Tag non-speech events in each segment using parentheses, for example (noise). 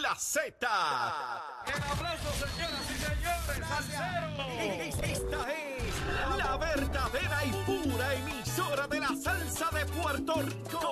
La Z. El aplauso, señoras y señores, salsero. Esta es la verdadera y pura emisora de la salsa de Puerto Rico.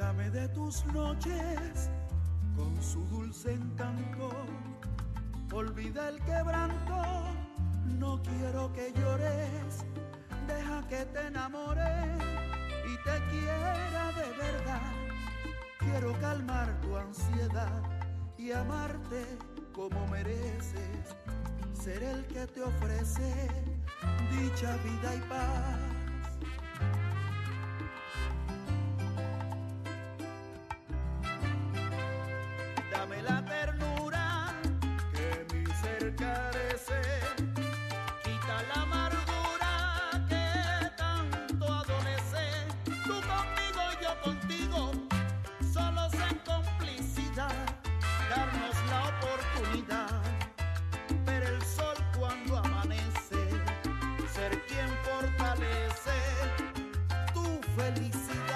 Dame de tus noches con su dulce encanto. Olvida el quebranto, no quiero que llores. Deja que te enamore y te quiera de verdad. Quiero calmar tu ansiedad y amarte como mereces. Ser el que te ofrece dicha, vida y paz. Felicidad.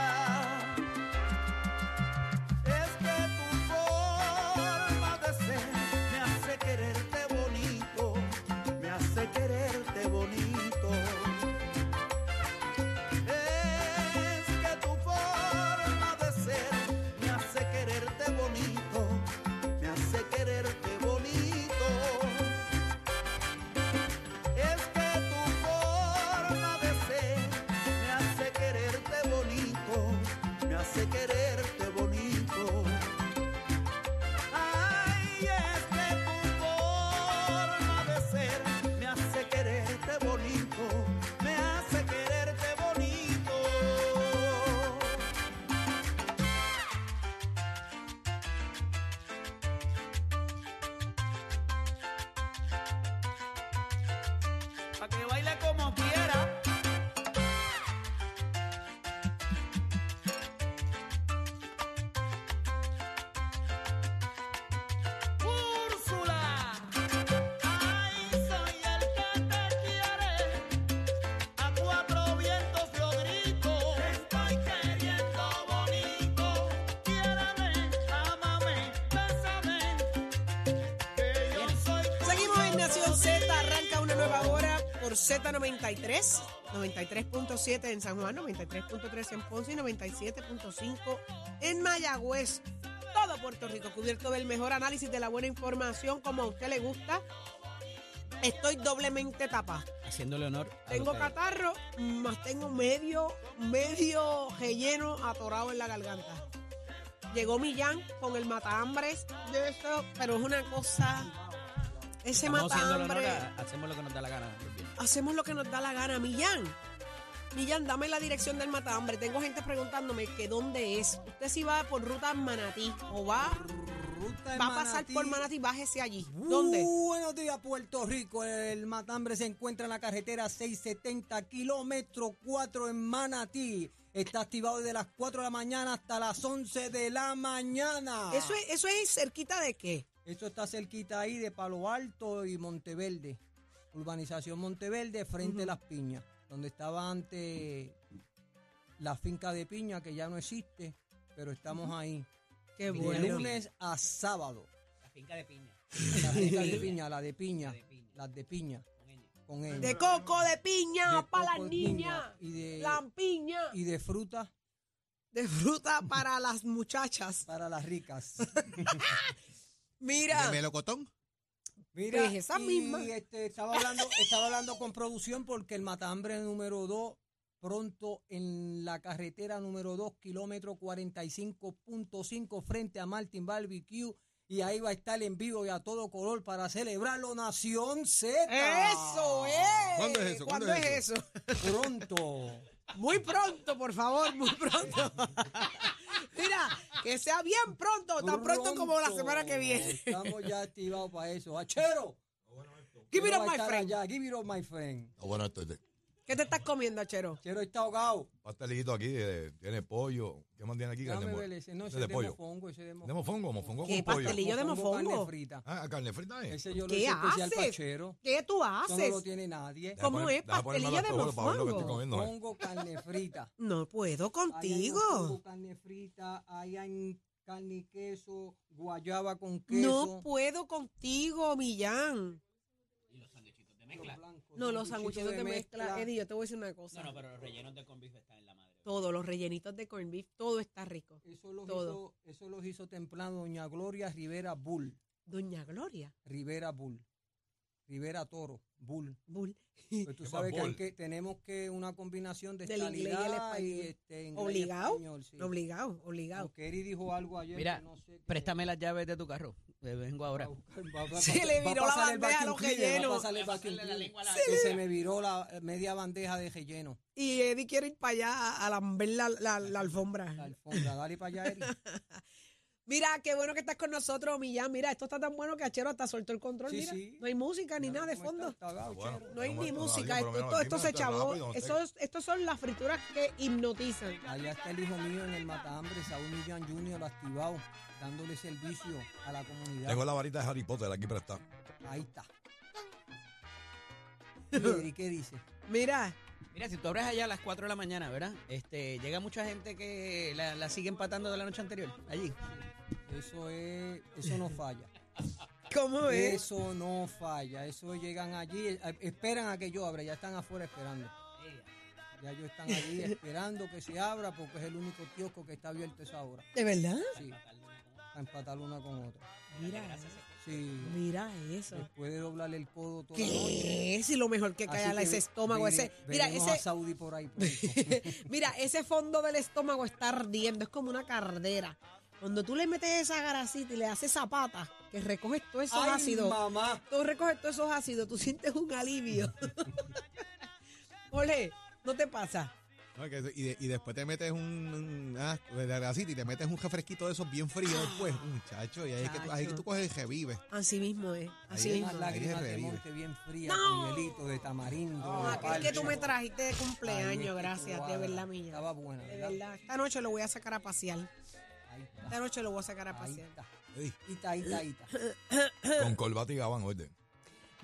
Por Z93, 93.7 en San Juan, 93.3 en Ponce y 97.5 en Mayagüez. Todo Puerto Rico cubierto del mejor análisis de la buena información como a usted le gusta. Estoy doblemente tapada. Haciéndole honor. Tengo catarro, más tengo medio, medio relleno atorado en la garganta. Llegó Millán con el matahambres de eso, pero es una cosa. Ese Estamos a- hacemos lo que nos da la gana. Hacemos lo que nos da la gana. Millán. Millán, dame la dirección del matahambre. Tengo gente preguntándome que dónde es. Usted si va por ruta Manatí o va, Ruta va a pasar por Manatí, bájese allí. ¿Dónde? Buenos días, Puerto Rico. El matambre se encuentra en la carretera 670, kilómetro 4 en Manatí. Está activado desde las 4 de la mañana hasta las 11 de la mañana. ¿Eso es, ¿Eso es cerquita de qué? Esto está cerquita ahí de Palo Alto y Monteverde. Urbanización Monteverde, frente a Las Piñas. Donde estaba antes la finca de piña, que ya no existe, pero estamos ahí. Qué De bueno. lunes a sábado. La finca de piña. La (laughs) finca de piña, la de piña. de piña. Las de piña. Con ella. De coco, de piña, para las niñas. y de- Lampiña. Y de fruta De fruta para las muchachas. para las ricas. (laughs) Mira. ¿De melocotón? Mira, Pues esa y, misma. este, estaba, hablando, estaba hablando con producción porque el matambre número 2 pronto en la carretera número 2, kilómetro 45.5 frente a Martin Barbecue. Y ahí va a estar en vivo y a todo color para celebrarlo Nación Z. Eso es. ¿Cuándo es eso? ¿Cuándo, ¿Cuándo es es eso? Pronto. Muy pronto, por favor, muy pronto. (laughs) Mira, que sea bien pronto, tan pronto como la semana que viene. Estamos ya activados para eso. ¡Achero! Give it up, my friend. allá. Give it up, my friend. Bueno, esto es ¿Qué te estás comiendo, Chero? Chero está ahogado. pastelito aquí, eh, tiene pollo. ¿Qué más tiene aquí? Déjame Carne ver mo- ese. No, ese de es de pollo. mofongo. Ese de ¿De mofongo? ¿Mofongo ¿Qué con pollo? pastelillo de mofongo? carne frita. Ah, carne frita, ¿eh? Ese yo lo ¿Qué hice especial haces? Chero. ¿Qué tú Eso no lo haces? tiene nadie. Deja ¿Cómo poner- es? deja ponerme Pastelillo de para ver lo que estoy mofongo. comiendo, eh. Pongo carne frita. No puedo Ahí hay mofongo, contigo. carne frita, ahí hay carne y queso, guayaba con No queso. puedo contigo, Millán. Mezcla. blancos, No, los sanguchitos de mezcla. Eddie, yo te voy a decir una cosa. No, no, pero los rellenos de corn beef están en la madre. Todos los rellenitos de corned beef, todo está rico. Eso los, Todo. hizo, eso los hizo temprano doña Gloria Rivera Bull. Doña Gloria. Rivera Bull. Rivera Toro. Bull. Bull. Pues tú ¿Qué (laughs) sabes que, que tenemos que una combinación de Del inglés y el y este, inglés y ¿Obligado? español, sí. Obligado, obligado. Aunque Eri dijo algo ayer Mira, que no sé. que- Préstame las llaves de tu carro. Vengo ahora. Se le viró la bandeja a los rellenos. Que se me viró la eh, media bandeja de relleno. Y Eddie quiere ir para allá a, lamber la, la- la alfombra. La alfombra. Dale para allá, Eri. (laughs) Mira, qué bueno que estás con nosotros, Millán. Mira, esto está tan bueno que Achero hasta soltó el control. Sí, Mira, sí. no hay música ni nada de ¿Cómo fondo. está? Está gaucho, Bueno. Chero. No hay ni música. Lo Esto, se chavó. Estos, estos son las frituras que hipnotizan. Allá está el hijo mío en el Matambre, Saúl Millán Jr. activado, dándole servicio a la comunidad. Tengo la varita de Harry Potter aquí prestada. Ahí está. (laughs) Y ¿qué dice? Mira, Mira, si tú abres allá a las 4 de la mañana, ¿verdad? Este, llega mucha gente que la, la sigue empatando de la noche anterior, allí. Eso es, eso no falla. (laughs) ¿cómo es? Eso no falla. Eso llegan allí, eh, esperan a que yo abra, ya están afuera esperando. Ya ellos están allí (laughs) esperando que se abra porque es el único kiosco que está abierto esa hora. ¿De verdad? Sí, a empatar una con otra. Mira, Sí, mira eso. después de doblarle el codo noche. ¿Qué es? Y lo mejor que cae ese estómago, vine- ese. Mira, a ese, Saudi por ahí pronto. (laughs) mira, ese fondo del estómago está ardiendo, es como una cardera. Cuando tú le metes esa garacita y le haces zapata, que recoges todos esos Ay, ácidos, mamá. tú recoges todos esos ácidos, tú sientes un alivio. (laughs) Ole, ¿no te pasa? No, que- y, de- y después te metes un, un ah, de y te metes un refresquito de esos bien frío después, muchacho, y ahí es que tú, ahí tú coges y revives. Así mismo es, así Ahí es mismo. Unas Ahí lágrimas se de revive. monte bien frías No. con hielito de tamarindo. No, de aquel que tú me trajiste de Ahí cumpleaños, gracias, de verdad mía. Estaba buena, De ¿verdad? verdad. Esta noche lo voy a sacar a pasear. Ahí está. Esta noche lo voy a sacar a Ahí pasear. está. Ita, Eh, ita, ita. con corbata y gabán, oye.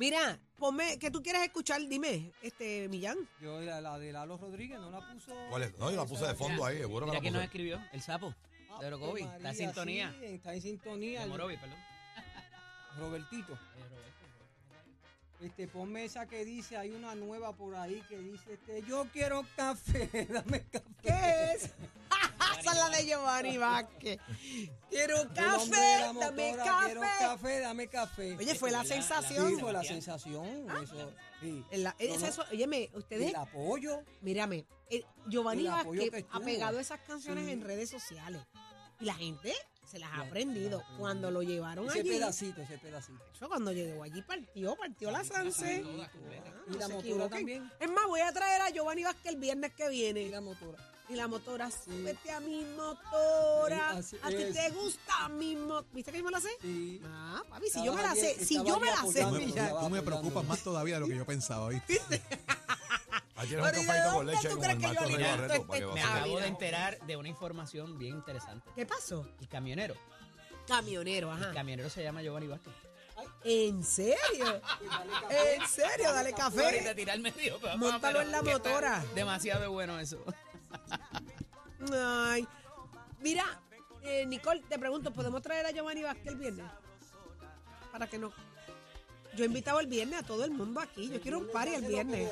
Mira, ponme, ¿qué tú quieres escuchar? Dime, este, Millán. Yo la, la de Lalo Rodríguez no la puso. ¿Cuál es? No, yo la puse de fondo ahí, seguro que Mira la quién nos puse. escribió, el sapo. Ah, de Orocovi. Está en María, sintonía. sí, está en sintonía. De el- Morovi, perdón. Robertito. Este, ponme esa que dice, hay una nueva por ahí que dice, este, yo quiero café, (laughs) dame café. ¿Qué es? Esa es la de Giovanni Vázquez. Quiero café, dame motora, Quiero café. café, dame café. Oye, fue la sensación. Sí, fue la sensación. Eso, sí. En la- es No, no, eso, óyeme, ustedes, El apoyo. mírame, eh, Giovanni el apoyo Vázquez que ha pegado esas canciones Sí. en redes sociales. Y la gente se las ha aprendido. Cuando lo llevaron Ese allí, pedacito, ese pedacito. eso cuando llegó allí partió, partió la Sanse. Y la motora también. Es más, voy a traer a Giovanni Vázquez el viernes que Y viene. la motora. Y la motora, Sí. súbete a mi motora. Sí, así a ti es. te gusta mi motora. ¿Viste que yo me la sé? Sí. Ah, papi, si Estaba yo me la sé, si yo me la sé, Tú me, preocupas más todavía de lo que yo pensaba, ¿viste? Tienes un Pero ¿y de cafecito con dónde leche tú con crees el de Barreto este Me acabo de enterar de una información bien interesante. ¿Qué pasó? El camionero. Camionero, El ajá. camionero se llama Giovanni Vázquez. ¿En serio? ¿En serio? Dale Ahorita café. tirar el medio. papá, Móntalo en la motora. Demasiado bueno eso. Ay. Mira, eh, Nicole, te pregunto, ¿podemos traer a Giovanni Vázquez el viernes? Para que no. Yo he invitado el viernes a todo el mundo aquí. Yo quiero un party el viernes.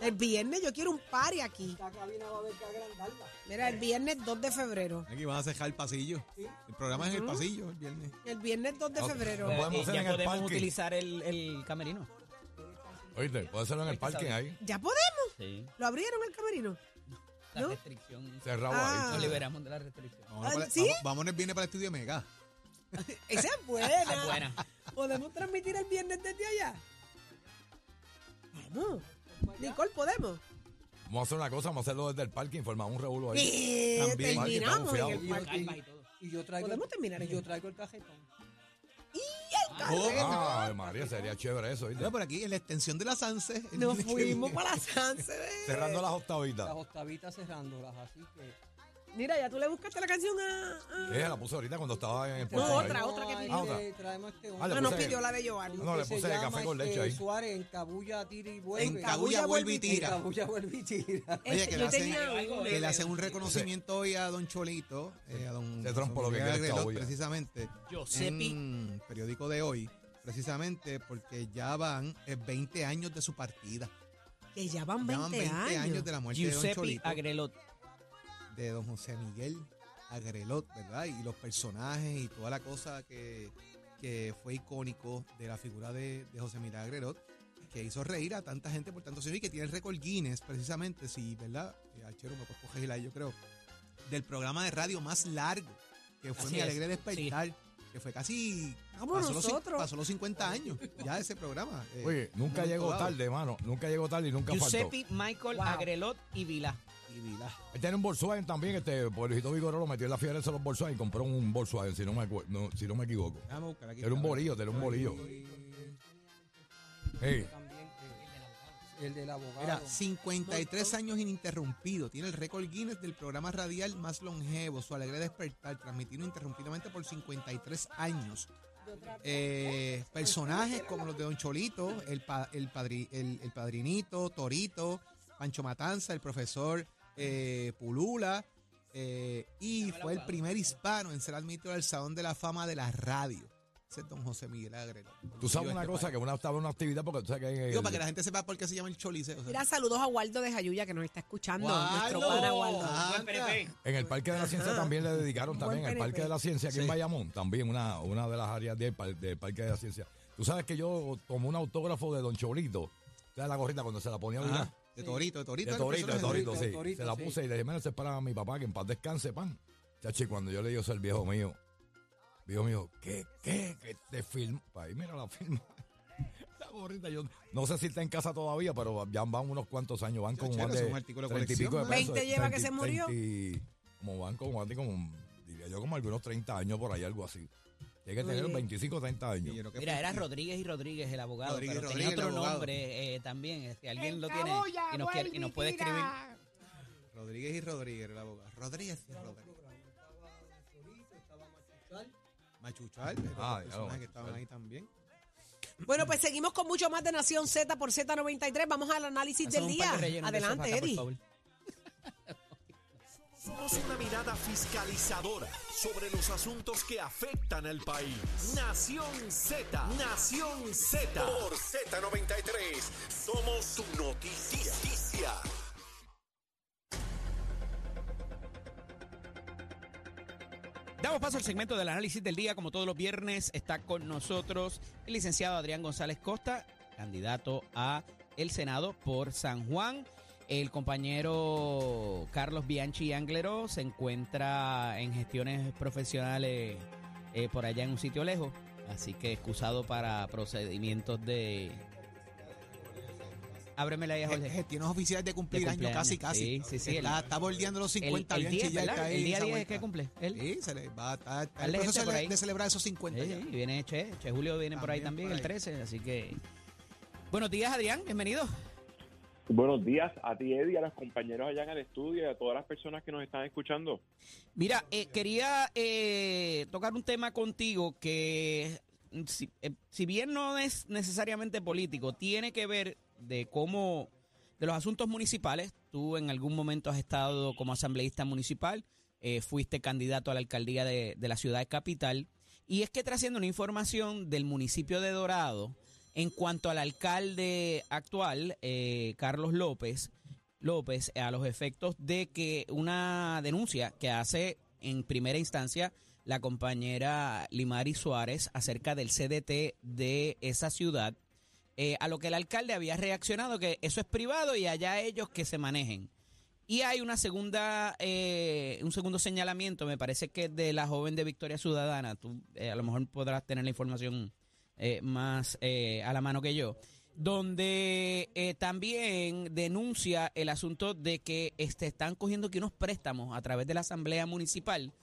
El viernes yo quiero un party aquí. Esta cabina va a haber que agrandarla. Mira, el viernes 2 de febrero. Aquí van a cejar el pasillo. El programa es en el pasillo el viernes. El viernes 2 de febrero. No podemos hacer ya en el podemos parking. utilizar el, el camerino. Oíste, puede hacerlo en el parking ahí. ¿Ya podemos? Sí. ¿Lo abrieron el camerino? La ¿No? restricción. Cerrado Ah. ahí. Nos liberamos de la restricción. Vamos, Ah, para, ¿sí? vamos, vámonos viene para el estudio Mega. (laughs) Esa es buena. Esa es buena. ¿Podemos transmitir el viernes desde allá? Vamos. Nicole, ¿podemos? Vamos a hacer una cosa, vamos a hacerlo desde el parque, formamos un revuelo ahí. Eh, También. terminamos en Parque, el Y, parque. y- y yo traigo, Podemos terminar y yo traigo el cajetón. Ah, María, sería chévere eso, ¿viste? Mira, por aquí, en la extensión de la Sanse. Nos fuimos para Sanse. bebé. Cerrando las Las octavitas. octavitas cerrándolas, así que... Mira, ya tú le buscaste la canción a. a- Ella la puse ahorita cuando estaba en el No, puerto. otra, ahí. otra que pidió. Ah, otra. Traemos este Ah, hombre. le No nos puse- pidió la de Giovanni. No, le que se puse llama, café con este, leche ahí. Suárez, en Cabulla, tira y vuelve. En Cabulla vuelve y tira. En Cabulla vuelve y tira. Oye, Este, que le hacen- que le hacen un reconocimiento hoy a Don Cholito, eh, a Don Se trompo lo que Miguel quiere es Agrelot, Cabulla. precisamente, en periódico de hoy, precisamente porque ya van eh, 20 años de su partida. que ya van Ya van 20, 20 años de la muerte de Don Giuseppe Cholito, Agrelot. De Don José Miguel Agrelot, ¿verdad? Y los personajes y toda la cosa que, que fue icónico de la figura de, de José Miguel Agrelot, que hizo reír a tanta gente por tanto años y que tiene el récord Guinness, precisamente, sí, ¿verdad? Eh, Achero me puedes coger ahí, yo creo, del programa de radio más largo, que fue Así Mi es, Alegre Despertar, que fue casi... Vamos pasó, los, pasó los 50 años ya ese programa. eh, Oye, nunca llegó tarde, mano. Nunca llegó tarde y nunca faltó. Giuseppe, Michael, Wow. Agrelot y Vila. Vilá. Él tiene un Volkswagen también, este, Pueblito Vigoró lo metió en la fiebre de los Volkswagen y compró un Volkswagen, si no me, no, si no me equivoco. Déjame buscar aquí. Era un bolillo, era un bolillo. Hey, También, eh, el del abogado. Mira, 53 años ininterrumpido. Tiene el récord Guinness del programa radial más longevo. Su alegre despertar, transmitido interrumpidamente por 53 años. Eh, personajes como los de Don Cholito, el, pa- el, padri- el, el padrinito, Torito, Pancho Matanza, el profesor eh, Pulula. eh, y fue el primer hispano en ser admitido al Salón de la Fama de la Radio. Ese es Don José Miguel Agrelo. tú sabes una este cosa, país. que una estaba en una actividad porque tú sabes que el- Digo, para que la gente sepa por qué se llama el Choliseo. o sea. Mira, saludos a Waldo de Jayuya que nos está escuchando. Waldo. Nuestro pana Waldo. En el Parque de la Ciencia también le dedicaron también, el. Parque de la Ciencia aquí en. Bayamón, también una, una de las áreas del, par- del Parque de la Ciencia. Tú sabes que yo tomé un autógrafo de Don Cholito, o sea, la gorrita cuando se la ponía a. De Torito, de Torito. De Torito, de. Torito, Torito, sí. Torito, se la sí. puse y le dije, mira, se para mi papá, que en paz descanse, pan. Chachi, cuando yo le digo eso al viejo mío, viejo mío, ¿qué, qué, qué te film? Ahí mira la firma. (laughs) La gorrita, yo no sé si está en casa todavía, pero ya van unos cuantos años, van chévere, más de un artículo de 30 y pico de colección, pesos. 20 lleva que 30, se murió. 30, como van como, van como, diría yo, como algunos 30 años por ahí, algo así. Tiene que tener Oye. 25 30 años. Mira, era Rodríguez y Rodríguez, el abogado, Rodríguez pero Rodríguez, tenía otro abogado. nombre eh, también. Si alguien lo tiene y nos, quiere- y nos puede escribir. Rodríguez y Rodríguez, el abogado. Rodríguez y Rodríguez. Machuchal, Ah, personaje ya, que estaban ahí también. Bueno, pues seguimos con mucho más de Nación Z por Z93. Vamos al análisis Hacemos del día. Adelante, Eddie. Somos una mirada fiscalizadora sobre los asuntos que afectan al país. Nación Z, Nación Z. Por Z93, somos su noticia. Damos paso al segmento del análisis del día. Como todos los viernes, está con nosotros el licenciado Adrián González Costa, candidato a el Senado por San Juan. El compañero Carlos Bianchi Anglero se encuentra en gestiones profesionales eh, por allá en un sitio lejos, así que excusado para procedimientos de... Ábremela ahí, a Jorge. Gestiones oficiales de cumplir De años, casi, casi. Sí, sí, sí, Está, el- está bordeando los 50 el, el Bianchi 10, ya ¿verdad? está ahí El día esa 10 es que cumple. Él. Sí, se le va a estar el proceso de, celebrar esos 50 Sí, ya. y viene Che, Che Julio viene por ahí También el ahí. 13, así que... Buenos días, Adrián, bienvenido. Buenos días a ti, Eddie, a los compañeros allá en el estudio y a todas las personas que nos están escuchando. Mira, eh, quería eh, tocar un tema contigo que, si, eh, si bien no es necesariamente político, tiene que ver de cómo, de los asuntos municipales. Tú en algún momento has estado como asambleísta municipal, eh, fuiste candidato a la alcaldía de, de la ciudad capital, y es que trasciende una información del municipio de Dorado en cuanto al alcalde actual, eh, Carlos López, López a los efectos de que una denuncia que hace en primera instancia la compañera Limari Suárez acerca del CDT de esa ciudad, eh, a lo que el alcalde había reaccionado que eso es privado y allá ellos que se manejen. Y hay una segunda, eh, un segundo señalamiento, me parece que de la joven de Victoria Ciudadana, tú eh, a lo mejor podrás tener la información eh, más eh, a la mano que yo, donde eh, también denuncia el asunto de que este, están cogiendo aquí unos préstamos a través de la Asamblea Municipal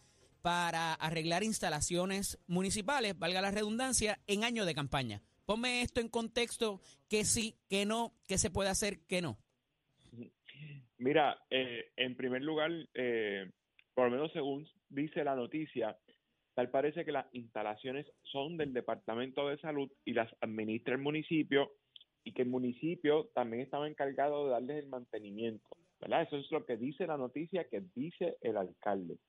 para arreglar instalaciones municipales, valga la redundancia, en año de campaña. Ponme esto en contexto, que sí, que no, que se puede hacer, que no. Mira, eh, en primer lugar, por lo menos según dice la noticia, tal parece que las instalaciones son del Departamento de Salud y las administra el municipio y que el municipio también estaba encargado de darles el mantenimiento, ¿verdad? Eso es lo que dice la noticia que dice el alcalde.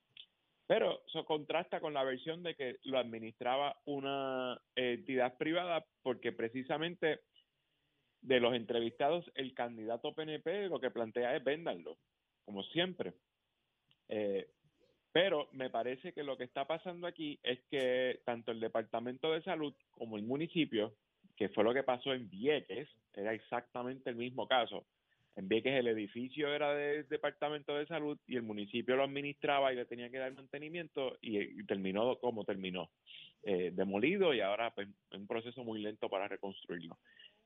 Pero eso contrasta con la versión de que lo administraba una entidad privada porque precisamente de los entrevistados, el candidato PNP lo que plantea es véndanlo, como siempre. Eh, pero me parece que lo que está pasando aquí es que tanto el Departamento de Salud como el municipio, que fue lo que pasó en Vieques, era exactamente el mismo caso. En Vieques el edificio era del Departamento de Salud y el municipio lo administraba y le tenía que dar mantenimiento y, terminó como terminó, eh, demolido y ahora pues, un proceso muy lento para reconstruirlo.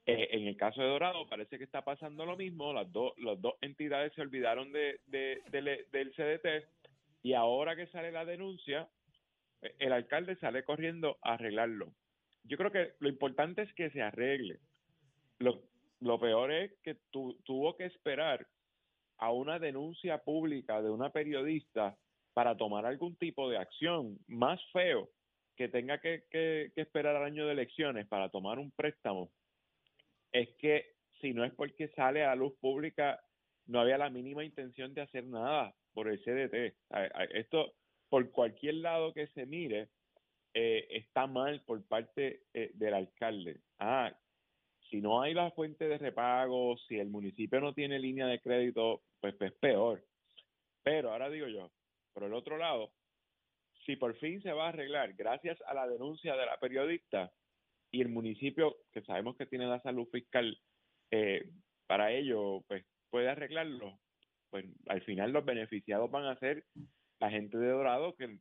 Eh, en el caso de Dorado parece que está pasando lo mismo, las, dos las dos entidades se olvidaron de, del CDT y ahora que sale la denuncia, eh, el alcalde sale corriendo a arreglarlo. Yo creo que lo importante es que se arregle. Lo, lo peor es que tuvo que esperar a una denuncia pública de una periodista para tomar algún tipo de acción. Más feo que tenga que, que esperar al año de elecciones para tomar un préstamo es que si no es porque sale a la luz pública, no había la mínima intención de hacer nada por el CDT. Esto, por cualquier lado que se mire, eh, está mal por parte eh, del alcalde. Ah, si no hay la fuente de repago, si el municipio no tiene línea de crédito, pues, pues peor. Pero ahora digo yo, por el otro lado, si por fin se va a arreglar gracias a la denuncia de la periodista, y el municipio, que sabemos que tiene la salud fiscal eh, para ello, pues puede arreglarlo, pues al final los beneficiados van a ser la gente de Dorado que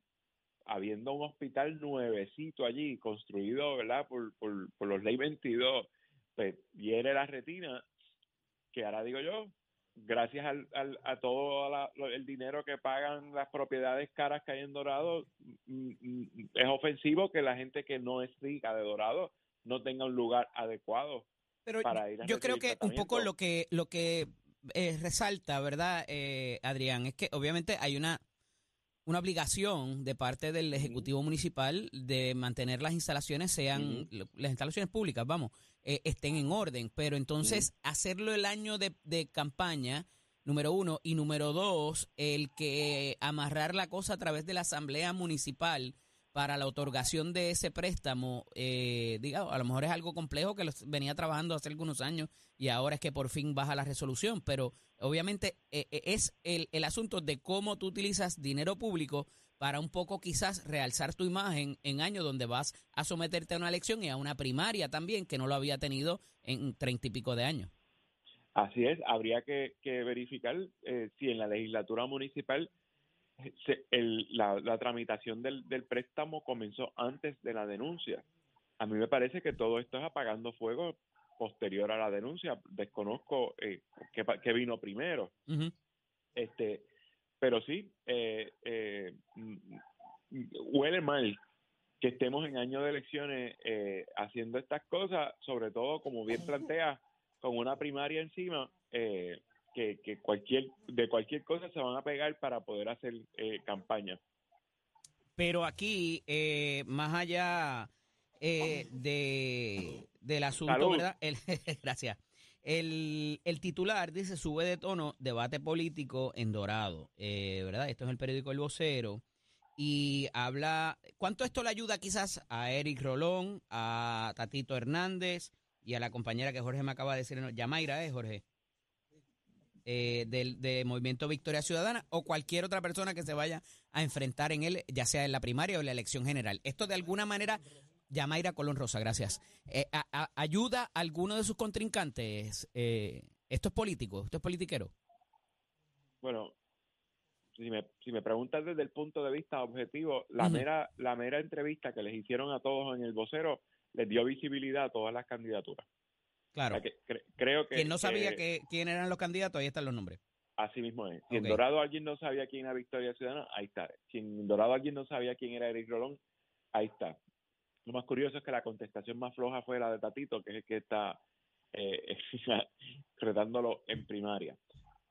habiendo un hospital nuevecito allí construido, ¿verdad? Por, por, por los ley 22, pues hiere la retina, que ahora digo yo, gracias al, al, a todo el dinero que pagan las propiedades caras que hay en Dorado, mm, mm, es ofensivo que la gente que no es rica de Dorado no tenga un lugar adecuado Pero para ir a yo creo que un poco lo que lo que eh, resalta, ¿verdad, eh, Adrián? Es que obviamente hay una una obligación de parte del Ejecutivo Municipal de mantener las instalaciones, sean las instalaciones públicas, vamos, eh, estén en orden. Pero entonces hacerlo el año de, de, campaña, número uno, y número dos, el que amarrar la cosa a través de la Asamblea Municipal para la otorgación de ese préstamo, eh, a lo mejor es algo complejo que los venía trabajando hace algunos años y ahora es que por fin baja la resolución, pero obviamente eh, eh, es el, el, asunto de cómo tú utilizas dinero público para un poco quizás realzar tu imagen en años donde vas a someterte a una elección y a una primaria también, que no lo había tenido en treinta y pico de años. Así es, habría que, que verificar eh, si en la legislatura municipal la, tramitación del, préstamo comenzó antes de la denuncia. A mí me parece que todo esto es apagando fuego posterior a la denuncia. Desconozco eh, qué, vino primero. este, pero sí, eh, eh, huele mal que estemos en año de elecciones eh, haciendo estas cosas, sobre todo, como bien plantea, con una primaria encima. Eh, que, cualquier de cualquier cosa se van a pegar para poder hacer eh, campaña. Pero aquí, eh, más allá eh, de, del asunto, ¿verdad? El, (laughs) gracias. El, el, titular dice sube de tono debate político en Dorado, ¿verdad? Esto es el periódico El Vocero. Y habla, ¿cuánto esto le ayuda quizás a Eric Rolón, a Tatito Hernández y a la compañera que Jorge me acaba de decir, Yamaira, ¿eh, Jorge? Eh, del, de Movimiento Victoria Ciudadana o cualquier otra persona que se vaya a enfrentar en él, ya sea en la primaria o en la elección general. Esto de alguna manera, Yamaira Colón Rosa, gracias. Eh, ¿Ayuda a alguno de sus contrincantes? Eh, ¿Esto es político? ¿Esto es politiquero? Bueno, si me, si me preguntas desde el punto de vista objetivo, la, mera, la mera entrevista que les hicieron a todos en el vocero les dio visibilidad a todas las candidaturas. Claro. O sea, que cre- creo que... Quien no sabía que quién eran los candidatos, ahí están los nombres. Así mismo es. Si en Dorado alguien no sabía quién era Victoria Ciudadana, ahí está. Si en Dorado alguien no sabía quién era Eric Rolón, ahí está. Lo más curioso es que la contestación más floja fue la de Tatito, que es el que está eh, (laughs) retándolo en primaria.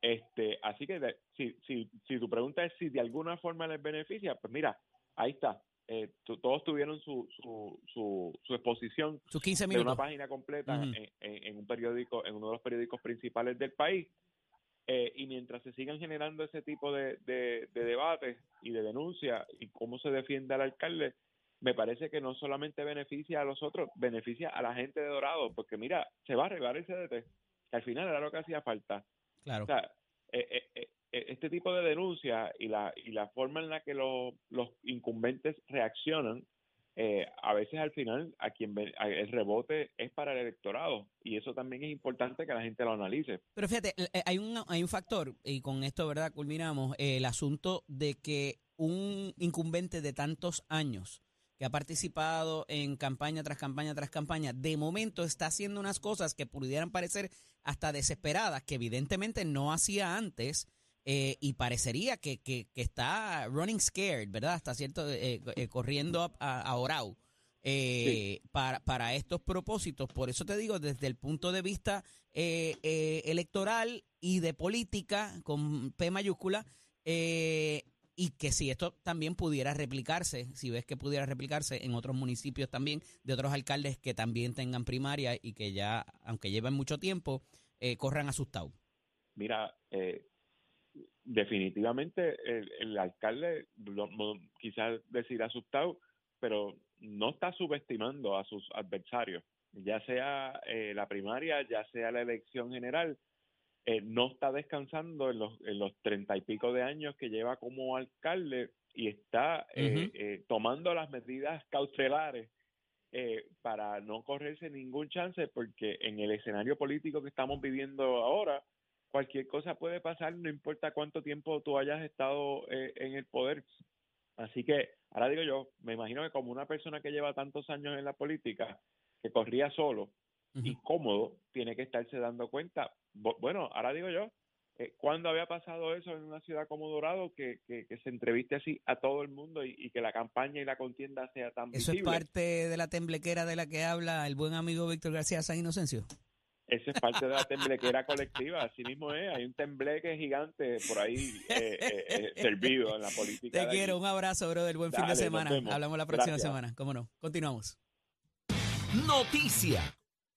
Este, así que de- si, si, si tu pregunta es si de alguna forma les beneficia, pues mira, ahí está. Eh, todos tuvieron su, su, su, su exposición Sus 15 de una minutos. página completa en, en- en un periódico, en uno de los periódicos principales del país. Eh, y mientras se sigan generando ese tipo de, de, de debates y de denuncias y cómo se defiende al alcalde, me parece que no solamente beneficia a los otros, beneficia a la gente de Dorado, porque mira, se va a arreglar el CDT, que al final era lo que hacía falta. Claro. O sea, eh, eh, eh, este tipo de denuncias y la, y la forma en la que los, los incumbentes reaccionan, a veces al final a quien ve- el rebote es para el electorado y eso también es importante que la gente lo analice. Pero fíjate, hay un, hay un factor, y con esto, ¿verdad? Culminamos, el asunto de que un incumbente de tantos años que ha participado en campaña tras campaña tras campaña, de momento está haciendo unas cosas que pudieran parecer hasta desesperadas, que evidentemente no hacía antes, eh, y parecería que, que, que está running scared, ¿verdad? Hasta cierto, eh, eh, corriendo a, a, a eh, para, para estos propósitos. Por eso te digo, desde el punto de vista electoral y de política, con P mayúscula, eh, y que si esto también pudiera replicarse, si ves que pudiera replicarse en otros municipios también, de otros alcaldes que también tengan primaria y que ya, aunque lleven mucho tiempo, eh, corran asustados. Mira, eh, definitivamente el, el alcalde, quizás decir asustado, pero no está subestimando a sus adversarios, ya sea eh, la primaria, ya sea la elección general, eh, no está descansando en los, en los treinta y pico de años que lleva como alcalde y está eh, eh, tomando las medidas cautelares eh, para no correrse ningún chance, porque en el escenario político que estamos viviendo ahora, cualquier cosa puede pasar, no importa cuánto tiempo tú hayas estado eh, en el poder. Así que, ahora digo yo, me imagino que como una persona que lleva tantos años en la política, que corría solo y cómodo, tiene que estarse dando cuenta. Bu- Bueno, ahora digo yo, eh, ¿cuándo había pasado eso en una ciudad como Dorado que, que, que se entreviste así a todo el mundo y, y que la campaña y la contienda sea tan Eso es visible? parte de la temblequera de la que habla el buen amigo Víctor García San Inocencio. Esa es parte de la temblequera colectiva, así mismo es, hay un tembleque gigante por ahí eh, eh, eh, (laughs) servido en la política. Te quiero, un abrazo, bro, del buen fin de semana. Hablamos la próxima Gracias. semana, cómo no. Continuamos. Noticias,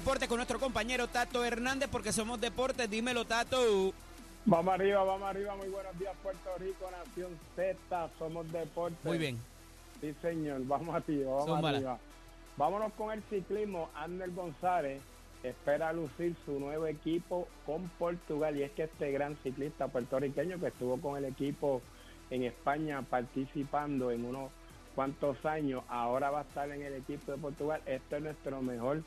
Momento de hablar de deporte con nuestro compañero Tato Hernández, porque somos deportes. Dímelo, Tato. Vamos arriba, vamos arriba. Muy buenos días, Puerto Rico, Nación Z. Somos deporte. Muy bien. Sí, señor. Vamos arriba, vamos arriba. Vámonos con el ciclismo. Ander González espera lucir su nuevo equipo con Portugal. Y es que este gran ciclista puertorriqueño que estuvo con el equipo en España participando en unos cuantos años, ahora va a estar en el equipo de Portugal. Este es nuestro mejor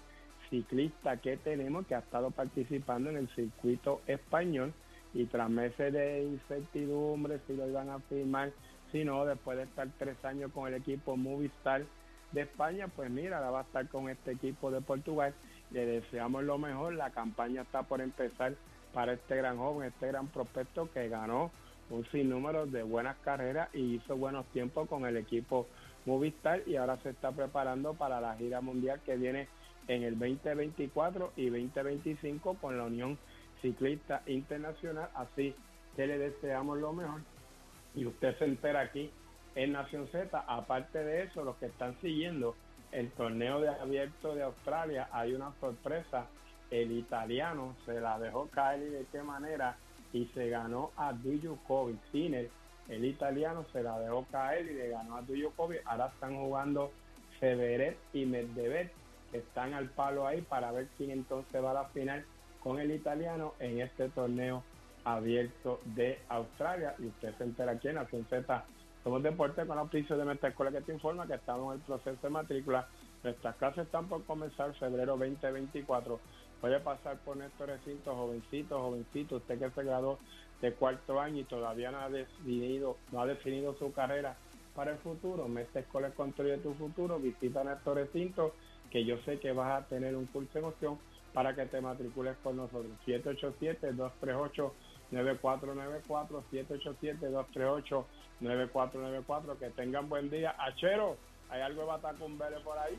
ciclista que tenemos que ha estado participando en el circuito español y tras meses de incertidumbre si lo iban a firmar, si no, después de estar tres años con el equipo Movistar de España, pues mira, ahora va a estar con este equipo de Portugal. Le deseamos lo mejor, la campaña está por empezar para este gran joven, este gran prospecto que ganó un sinnúmero de buenas carreras y hizo buenos tiempos con el equipo Movistar y ahora se está preparando para la gira mundial que viene en el 2024 y 2025 con la Unión Ciclista Internacional. Así que le deseamos lo mejor y usted se entera aquí en Nación Z. Aparte de eso, los que están siguiendo el torneo de abierto de Australia, hay una sorpresa. El italiano se la dejó caer y de qué manera y se ganó a Dujokovic. Sinner, el italiano, se la dejó caer y le ganó a Dujokovic. Ahora están jugando Severet y Medvedev, están al palo ahí para ver quién entonces va a la final con el italiano en este torneo abierto de Australia. Y usted se entera aquí en la Z. Somos Deportes con auspicio de nuestra escuela que te informa que estamos en el proceso de matrícula. Nuestras clases están por comenzar febrero 2024. Puede pasar por nuestro recinto, jovencito, jovencito, usted que se graduó de cuarto año y todavía no ha definido, no ha definido su carrera para el futuro. Mestre Escuela construye tu futuro. Visita nuestro recinto, que yo sé que vas a tener un curso de emoción para que te matricules con nosotros. 787-238-9494, 787-238-9494. Que tengan buen día. Achero, ¿hay algo de Batacumbele por ahí?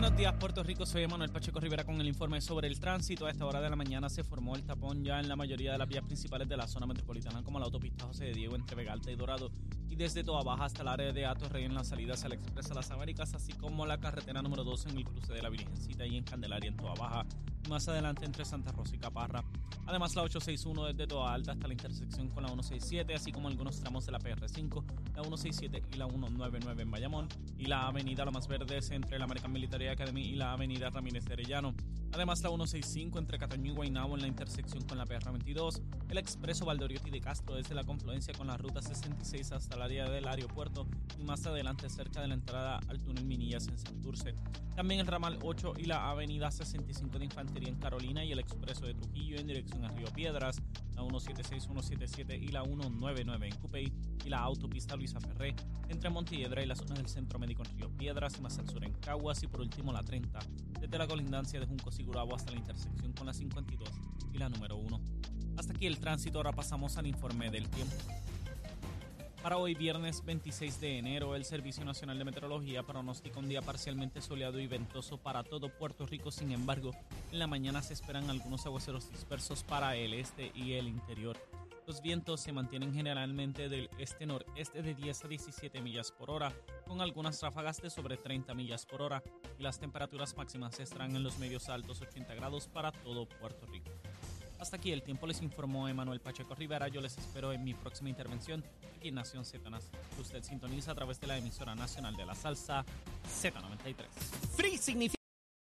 Buenos días, Puerto Rico. Soy Manuel Pacheco Rivera con el informe sobre el tránsito. A esta hora de la mañana se formó el tapón ya en la mayoría de las vías principales de la zona metropolitana, como la autopista José de Diego entre Vega Alta y Dorado, y desde Toa Baja hasta el área de Atorrey en las salidas al Expreso Las Américas, así como la carretera número 2 en el cruce de la Virgencita y en Candelaria en Toa Baja, más adelante entre Santa Rosa y Caparra. Además, la 861 desde Toa Alta hasta la intersección con la 167, así como algunos tramos de la PR5, la 167 y la 199 en Bayamón, y la avenida Lo Más Verdes entre la American Military Academy y la avenida Ramírez de Arellano. Además, la 165 entre Cataño y Guaynabo en la intersección con la PR22, el expreso Valdoriotti de Castro desde la confluencia con la ruta 66 hasta el área del aeropuerto y más adelante cerca de la entrada al túnel Minillas en Santurce. También el ramal 8 y la avenida 65 de Infantería en Carolina y el expreso de Trujillo en dirección a Río Piedras, la 176, 177 y la 199 en Cupey y la autopista Luisa Ferré entre Montiedra y la zona del Centro Médico en Río Piedras más al sur en Caguas y por último la 30 desde la colindancia de Junco Sigurabo hasta la intersección con la 52 y la número 1. Hasta aquí el tránsito, ahora pasamos al informe del tiempo. Para hoy, viernes 26 de enero, el Servicio Nacional de Meteorología pronostica un día parcialmente soleado y ventoso para todo Puerto Rico. Sin embargo, en la mañana se esperan algunos aguaceros dispersos para el este y el interior. Los vientos se mantienen generalmente del este-noreste de 10 a 17 millas por hora, con algunas ráfagas de sobre 30 millas por hora, y las temperaturas máximas estarán en los medios altos 80 grados para todo Puerto Rico. Hasta aquí el tiempo les informó Emanuel Pacheco Rivera. Yo les espero en mi próxima intervención aquí en Nación Z. Usted sintoniza a través de la emisora nacional de la salsa Z93. Free significa